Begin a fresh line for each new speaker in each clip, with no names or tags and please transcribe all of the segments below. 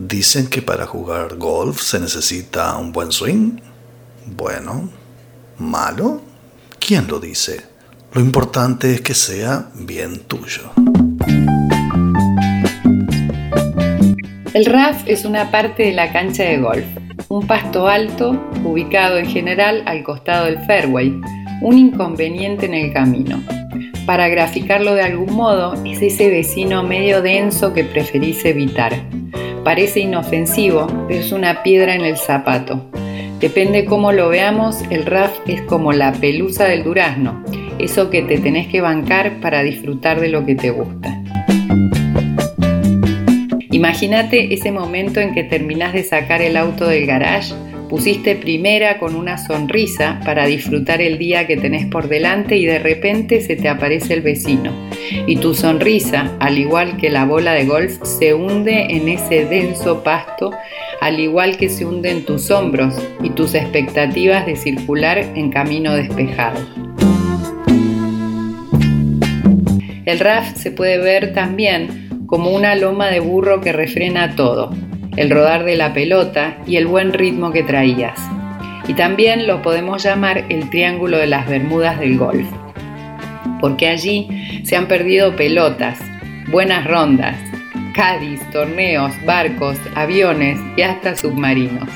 Dicen que para jugar golf se necesita un buen swing. Bueno, malo. ¿Quién lo dice? Lo importante es que sea bien tuyo.
El RAF es una parte de la cancha de golf, un pasto alto ubicado en general al costado del fairway, un inconveniente en el camino. Para graficarlo de algún modo, es ese vecino medio denso que preferís evitar. Parece inofensivo, pero es una piedra en el zapato. Depende cómo lo veamos, el RAF es como la pelusa del durazno, eso que te tenés que bancar para disfrutar de lo que te gusta. Imagínate ese momento en que terminás de sacar el auto del garage, pusiste primera con una sonrisa para disfrutar el día que tenés por delante y de repente se te aparece el vecino. Y tu sonrisa, al igual que la bola de golf, se hunde en ese denso pasto, al igual que se hunden tus hombros y tus expectativas de circular en camino despejado. El RAF se puede ver también como una loma de burro que refrena todo, el rodar de la pelota y el buen ritmo que traías. Y también lo podemos llamar el triángulo de las Bermudas del golf, porque allí se han perdido pelotas, buenas rondas, caddies, torneos, barcos, aviones y hasta submarinos.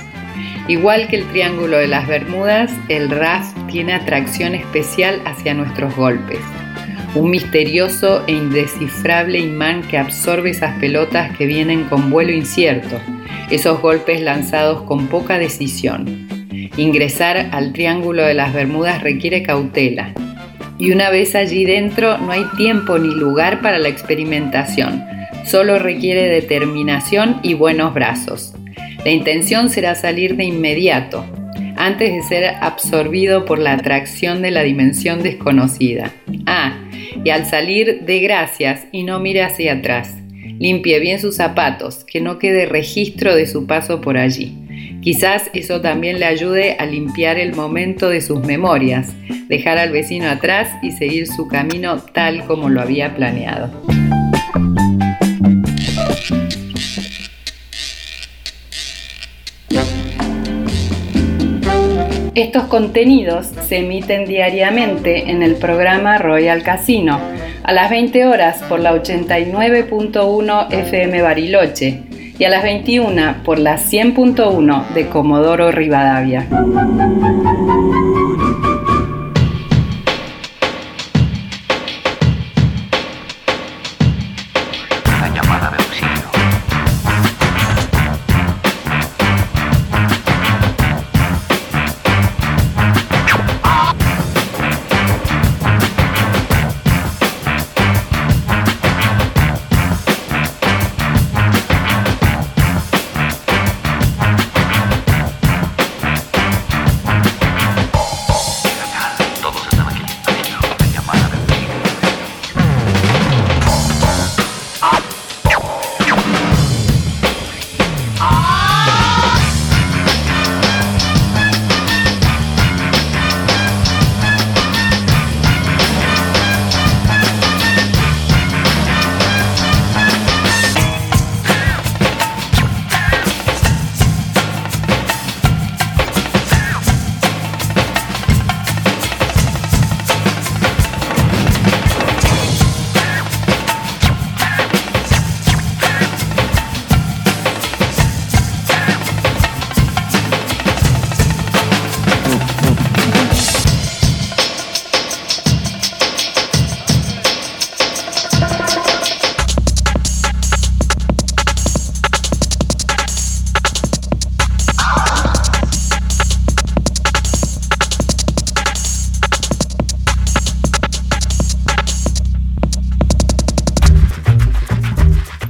Igual que el Triángulo de las Bermudas, el RAF tiene atracción especial hacia nuestros golpes un misterioso e indescifrable imán que absorbe esas pelotas que vienen con vuelo incierto, esos golpes lanzados con poca decisión. Ingresar al Triángulo de las Bermudas requiere cautela, y una vez allí dentro no hay tiempo ni lugar para la experimentación, solo requiere determinación y buenos brazos. La intención será salir de inmediato, antes de ser absorbido por la atracción de la dimensión desconocida. Ah, y al salir de gracias y no mire hacia atrás. Limpie bien sus zapatos, que no quede registro de su paso por allí. Quizás eso también le ayude a limpiar el momento de sus memorias, dejar al vecino atrás y seguir su camino tal como lo había planeado. Estos contenidos se emiten diariamente en el programa Royal Casino a las 20 horas por la 89.1 FM Bariloche y a las 21 por la 100.1 de Comodoro Rivadavia.